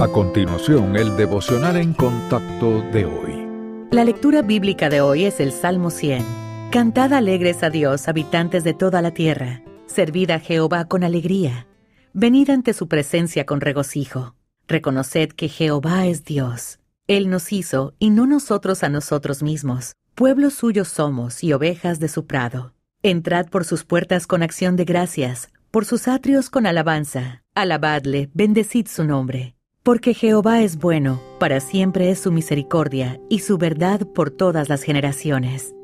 A continuación, el devocional en contacto de hoy. La lectura bíblica de hoy es el Salmo 100. Cantad alegres a Dios, habitantes de toda la tierra. Servid a Jehová con alegría. Venid ante su presencia con regocijo. Reconoced que Jehová es Dios. Él nos hizo y no nosotros a nosotros mismos. Pueblo suyo somos y ovejas de su prado. Entrad por sus puertas con acción de gracias, por sus atrios con alabanza. Alabadle, bendecid su nombre. Porque Jehová es bueno, para siempre es su misericordia y su verdad por todas las generaciones.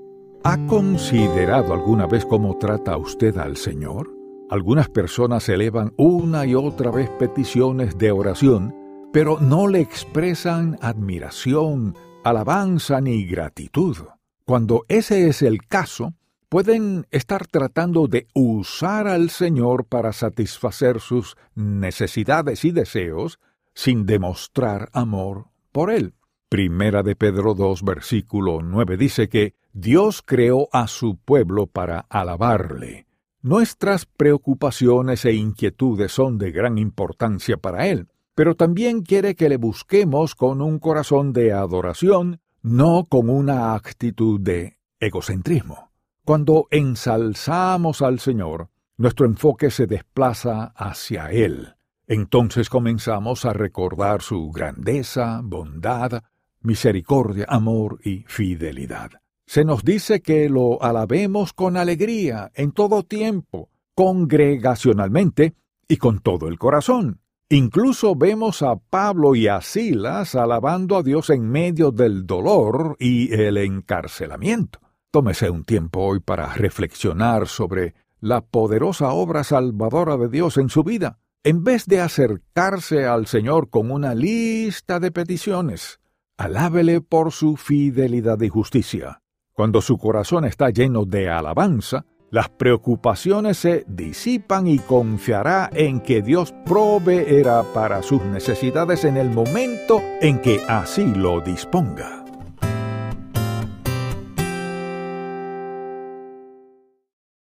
¿Ha considerado alguna vez cómo trata usted al Señor? Algunas personas elevan una y otra vez peticiones de oración, pero no le expresan admiración, alabanza ni gratitud. Cuando ese es el caso, pueden estar tratando de usar al Señor para satisfacer sus necesidades y deseos, sin demostrar amor por él. Primera de Pedro 2, versículo 9 dice que Dios creó a su pueblo para alabarle. Nuestras preocupaciones e inquietudes son de gran importancia para Él, pero también quiere que le busquemos con un corazón de adoración, no con una actitud de egocentrismo. Cuando ensalzamos al Señor, nuestro enfoque se desplaza hacia Él. Entonces comenzamos a recordar su grandeza, bondad, misericordia, amor y fidelidad. Se nos dice que lo alabemos con alegría en todo tiempo, congregacionalmente y con todo el corazón. Incluso vemos a Pablo y a Silas alabando a Dios en medio del dolor y el encarcelamiento. Tómese un tiempo hoy para reflexionar sobre la poderosa obra salvadora de Dios en su vida en vez de acercarse al Señor con una lista de peticiones, alábele por su fidelidad y justicia. Cuando su corazón está lleno de alabanza, las preocupaciones se disipan y confiará en que Dios proveerá para sus necesidades en el momento en que así lo disponga.